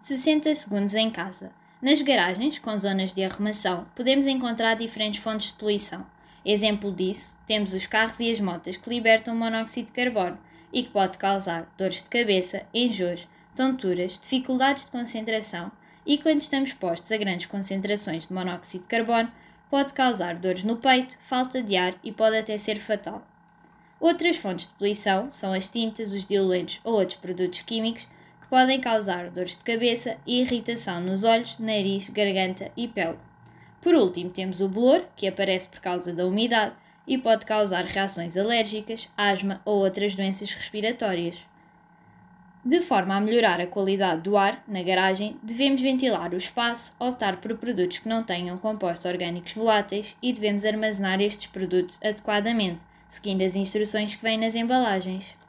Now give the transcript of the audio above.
60 segundos em casa. Nas garagens, com zonas de arrumação, podemos encontrar diferentes fontes de poluição. Exemplo disso, temos os carros e as motas que libertam monóxido de carbono e que pode causar dores de cabeça, enjoos, tonturas, dificuldades de concentração e, quando estamos expostos a grandes concentrações de monóxido de carbono, pode causar dores no peito, falta de ar e pode até ser fatal. Outras fontes de poluição são as tintas, os diluentes ou outros produtos químicos podem causar dores de cabeça e irritação nos olhos, nariz, garganta e pele. Por último, temos o bolor, que aparece por causa da umidade e pode causar reações alérgicas, asma ou outras doenças respiratórias. De forma a melhorar a qualidade do ar na garagem, devemos ventilar o espaço, optar por produtos que não tenham compostos orgânicos voláteis e devemos armazenar estes produtos adequadamente, seguindo as instruções que vêm nas embalagens.